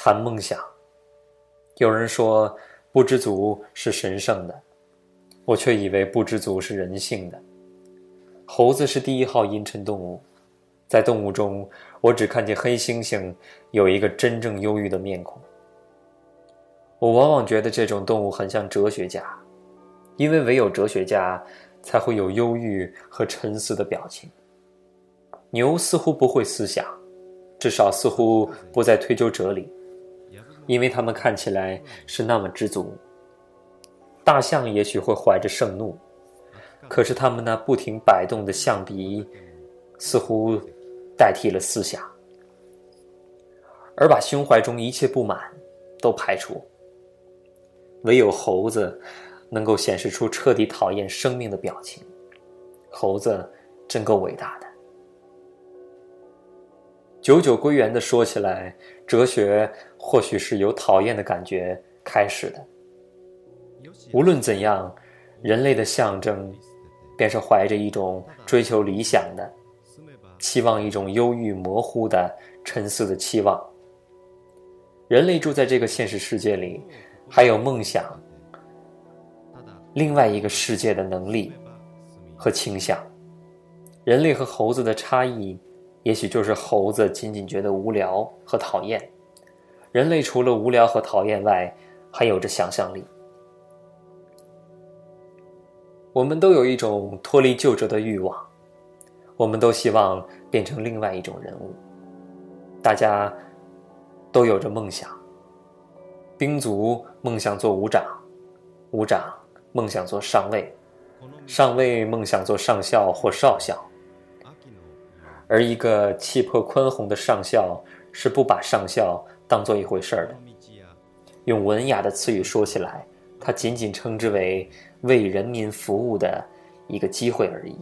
谈梦想。有人说不知足是神圣的，我却以为不知足是人性的。猴子是第一号阴沉动物，在动物中，我只看见黑猩猩有一个真正忧郁的面孔。我往往觉得这种动物很像哲学家，因为唯有哲学家才会有忧郁和沉思的表情。牛似乎不会思想，至少似乎不再追究哲理，因为他们看起来是那么知足。大象也许会怀着盛怒，可是他们那不停摆动的象鼻，似乎代替了思想，而把胸怀中一切不满都排除。唯有猴子能够显示出彻底讨厌生命的表情。猴子真够伟大的。久久归元的说起来，哲学或许是由讨厌的感觉开始的。无论怎样，人类的象征便是怀着一种追求理想的、期望一种忧郁模糊的、沉思的期望。人类住在这个现实世界里。还有梦想，另外一个世界的能力和倾向。人类和猴子的差异，也许就是猴子仅仅觉得无聊和讨厌，人类除了无聊和讨厌外，还有着想象力。我们都有一种脱离旧者的欲望，我们都希望变成另外一种人物。大家都有着梦想。兵卒梦想做武长，武长梦想做上尉，上尉梦想做上校或少校。而一个气魄宽宏的上校是不把上校当做一回事儿的。用文雅的词语说起来，他仅仅称之为为人民服务的一个机会而已。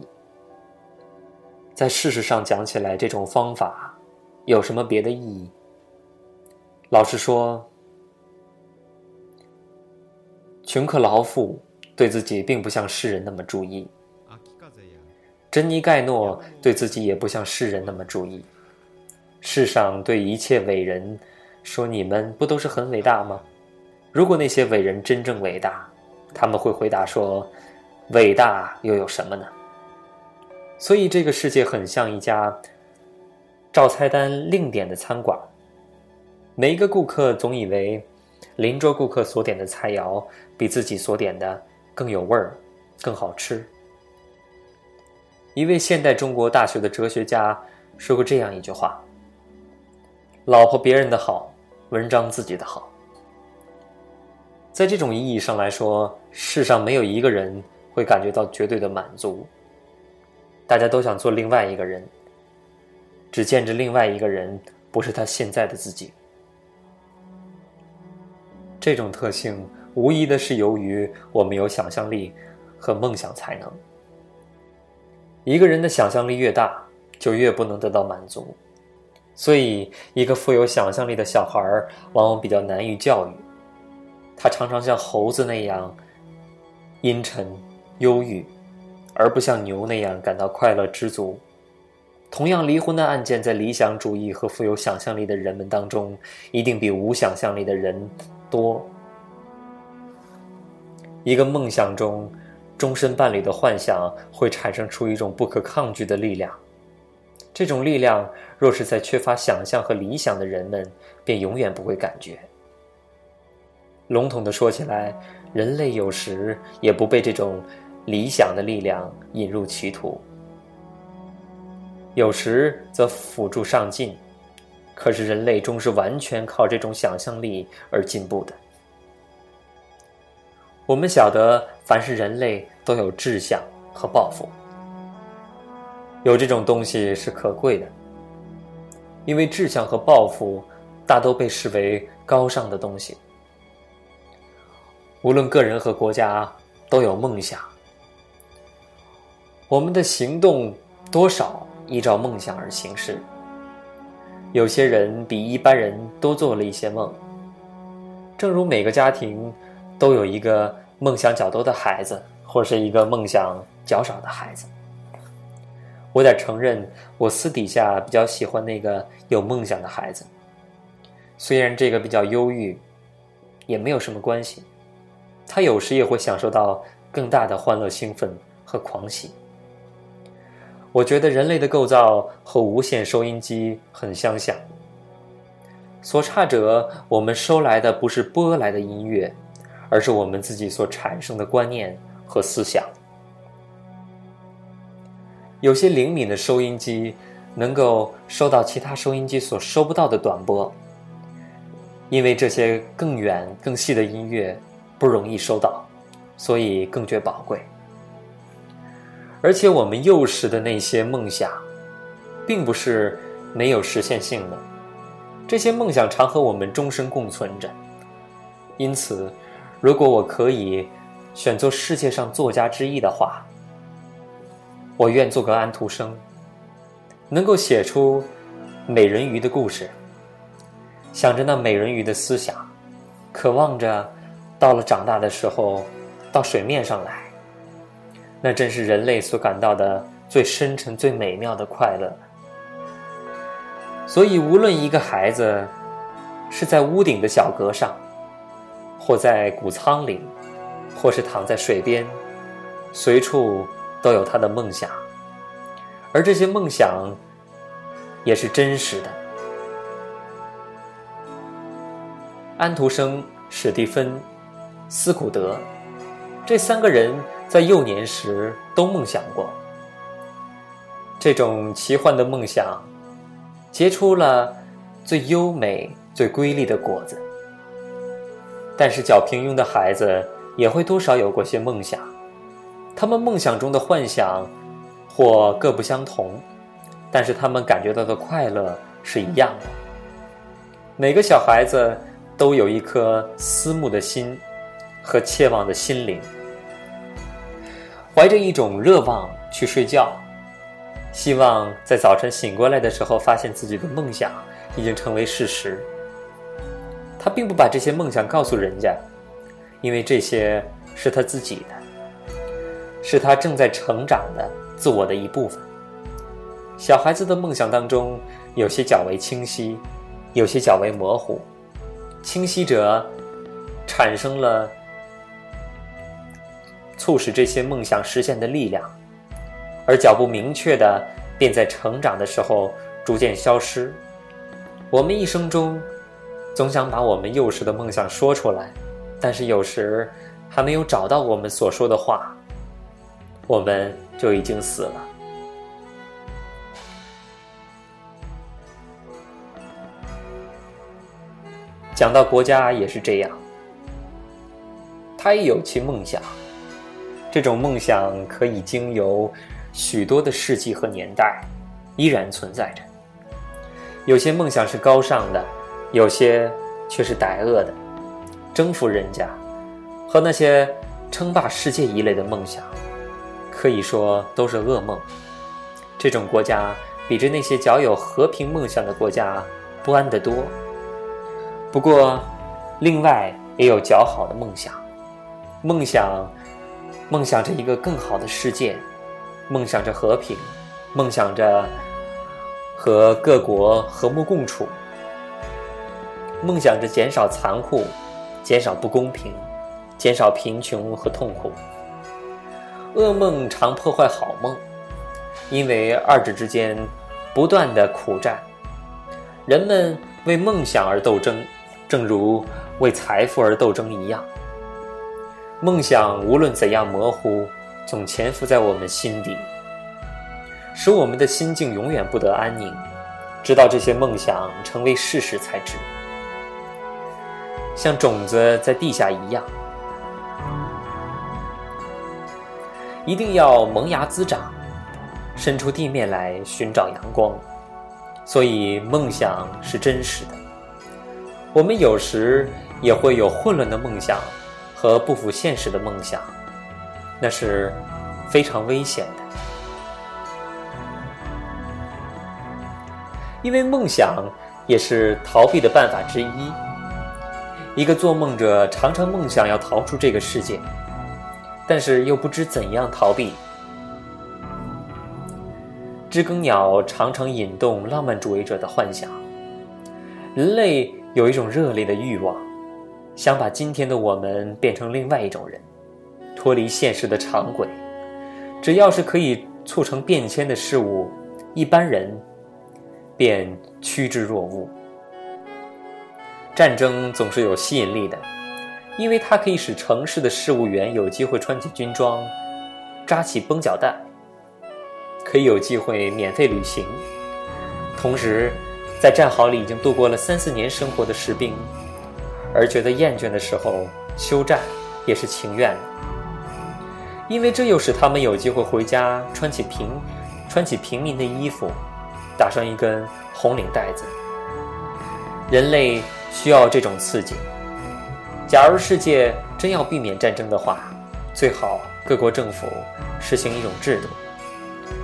在事实上讲起来，这种方法有什么别的意义？老实说。穷克劳夫对自己并不像世人那么注意，珍妮盖诺对自己也不像世人那么注意。世上对一切伟人说：“你们不都是很伟大吗？”如果那些伟人真正伟大，他们会回答说：“伟大又有什么呢？”所以，这个世界很像一家照菜单另点的餐馆，每一个顾客总以为。邻桌顾客所点的菜肴比自己所点的更有味儿，更好吃。一位现代中国大学的哲学家说过这样一句话：“老婆别人的好，文章自己的好。”在这种意义上来说，世上没有一个人会感觉到绝对的满足。大家都想做另外一个人，只见着另外一个人不是他现在的自己。这种特性无疑的是由于我们有想象力和梦想才能。一个人的想象力越大，就越不能得到满足，所以一个富有想象力的小孩往往比较难于教育。他常常像猴子那样阴沉、忧郁，而不像牛那样感到快乐、知足。同样，离婚的案件在理想主义和富有想象力的人们当中，一定比无想象力的人。多，一个梦想中终身伴侣的幻想会产生出一种不可抗拒的力量。这种力量若是在缺乏想象和理想的人们，便永远不会感觉。笼统的说起来，人类有时也不被这种理想的力量引入歧途，有时则辅助上进。可是人类终是完全靠这种想象力而进步的。我们晓得，凡是人类都有志向和抱负，有这种东西是可贵的，因为志向和抱负大都被视为高尚的东西。无论个人和国家都有梦想，我们的行动多少依照梦想而行事。有些人比一般人多做了一些梦，正如每个家庭都有一个梦想较多的孩子，或是一个梦想较少的孩子。我得承认，我私底下比较喜欢那个有梦想的孩子，虽然这个比较忧郁，也没有什么关系。他有时也会享受到更大的欢乐、兴奋和狂喜。我觉得人类的构造和无线收音机很相像，所差者，我们收来的不是播来的音乐，而是我们自己所产生的观念和思想。有些灵敏的收音机能够收到其他收音机所收不到的短波，因为这些更远、更细的音乐不容易收到，所以更觉宝贵。而且我们幼时的那些梦想，并不是没有实现性的，这些梦想常和我们终身共存着。因此，如果我可以选做世界上作家之一的话，我愿做个安徒生，能够写出美人鱼的故事，想着那美人鱼的思想，渴望着到了长大的时候到水面上来。那真是人类所感到的最深沉、最美妙的快乐。所以，无论一个孩子是在屋顶的小阁上，或在谷仓里，或是躺在水边，随处都有他的梦想，而这些梦想也是真实的。安徒生、史蒂芬、斯古德这三个人。在幼年时都梦想过，这种奇幻的梦想，结出了最优美、最瑰丽的果子。但是较平庸的孩子也会多少有过些梦想，他们梦想中的幻想或各不相同，但是他们感觉到的快乐是一样的。每个小孩子都有一颗思慕的心和切望的心灵。怀着一种热望去睡觉，希望在早晨醒过来的时候，发现自己的梦想已经成为事实。他并不把这些梦想告诉人家，因为这些是他自己的，是他正在成长的自我的一部分。小孩子的梦想当中，有些较为清晰，有些较为模糊。清晰者产生了。促使这些梦想实现的力量，而脚步明确的便在成长的时候逐渐消失。我们一生中总想把我们幼时的梦想说出来，但是有时还没有找到我们所说的话，我们就已经死了。讲到国家也是这样，他也有其梦想。这种梦想可以经由许多的世纪和年代，依然存在着。有些梦想是高尚的，有些却是歹恶的。征服人家和那些称霸世界一类的梦想，可以说都是噩梦。这种国家比着那些较有和平梦想的国家不安得多。不过，另外也有较好的梦想，梦想。梦想着一个更好的世界，梦想着和平，梦想着和各国和睦共处，梦想着减少残酷，减少不公平，减少贫穷和痛苦。噩梦常破坏好梦，因为二者之间不断的苦战，人们为梦想而斗争，正如为财富而斗争一样。梦想无论怎样模糊，总潜伏在我们心底，使我们的心境永远不得安宁，直到这些梦想成为事实才知。像种子在地下一样，一定要萌芽滋长，伸出地面来寻找阳光。所以，梦想是真实的。我们有时也会有混乱的梦想。和不符现实的梦想，那是非常危险的。因为梦想也是逃避的办法之一。一个做梦者常常梦想要逃出这个世界，但是又不知怎样逃避。知更鸟常常引动浪漫主义者的幻想。人类有一种热烈的欲望，想把今天的我们变成另外一种人，脱离现实的常轨。只要是可以促成变迁的事物，一般人便趋之若鹜。战争总是有吸引力的，因为它可以使城市的事务员有机会穿起军装，扎起绷脚带，可以有机会免费旅行。同时，在战壕里已经度过了三四年生活的士兵，而觉得厌倦的时候休战也是情愿的，因为这又使他们有机会回家穿起平穿起平民的衣服，打上一根红领带子。人类。需要这种刺激。假如世界真要避免战争的话，最好各国政府实行一种制度：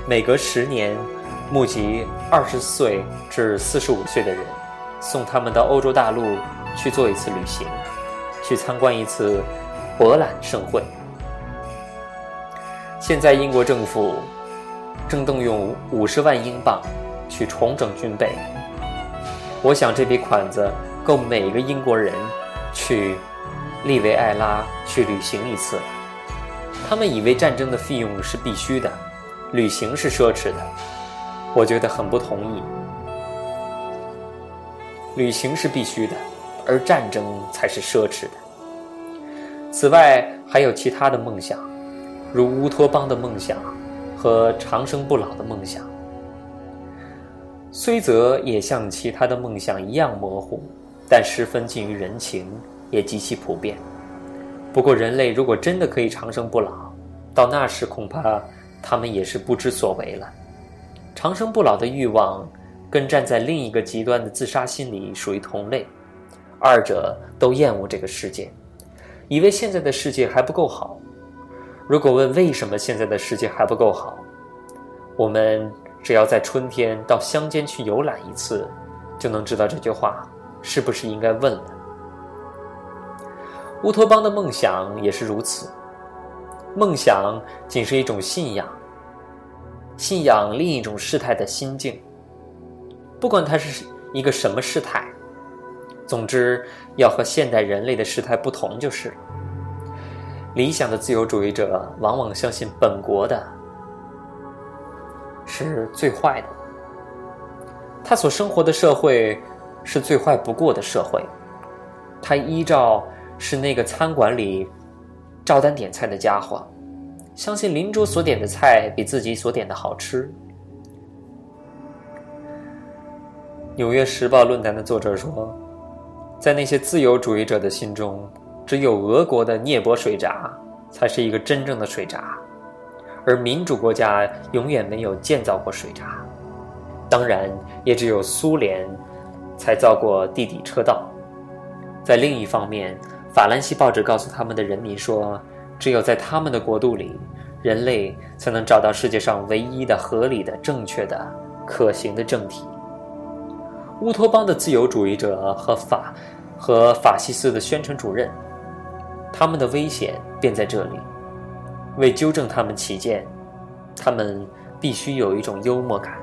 每隔十年，募集二十岁至四十五岁的人，送他们到欧洲大陆去做一次旅行，去参观一次博览盛会。现在英国政府正动用五十万英镑去重整军备，我想这笔款子。够每个英国人去利维埃拉去旅行一次。他们以为战争的费用是必须的，旅行是奢侈的。我觉得很不同意。旅行是必须的，而战争才是奢侈的。此外，还有其他的梦想，如乌托邦的梦想和长生不老的梦想，虽则也像其他的梦想一样模糊。但十分近于人情，也极其普遍。不过，人类如果真的可以长生不老，到那时恐怕他们也是不知所为了。长生不老的欲望，跟站在另一个极端的自杀心理属于同类，二者都厌恶这个世界，以为现在的世界还不够好。如果问为什么现在的世界还不够好，我们只要在春天到乡间去游览一次，就能知道这句话。是不是应该问了？乌托邦的梦想也是如此。梦想仅是一种信仰，信仰另一种事态的心境。不管它是一个什么事态，总之要和现代人类的事态不同就是。理想的自由主义者往往相信本国的是最坏的，他所生活的社会。是最坏不过的社会，他依照是那个餐馆里照单点菜的家伙，相信邻桌所点的菜比自己所点的好吃。《纽约时报》论坛的作者说，在那些自由主义者的心中，只有俄国的涅伯水闸才是一个真正的水闸，而民主国家永远没有建造过水闸，当然也只有苏联。才造过地底车道。在另一方面，法兰西报纸告诉他们的人民说，只有在他们的国度里，人类才能找到世界上唯一的合理的、正确的、可行的政体。乌托邦的自由主义者和法和法西斯的宣传主任，他们的危险便在这里。为纠正他们起见，他们必须有一种幽默感。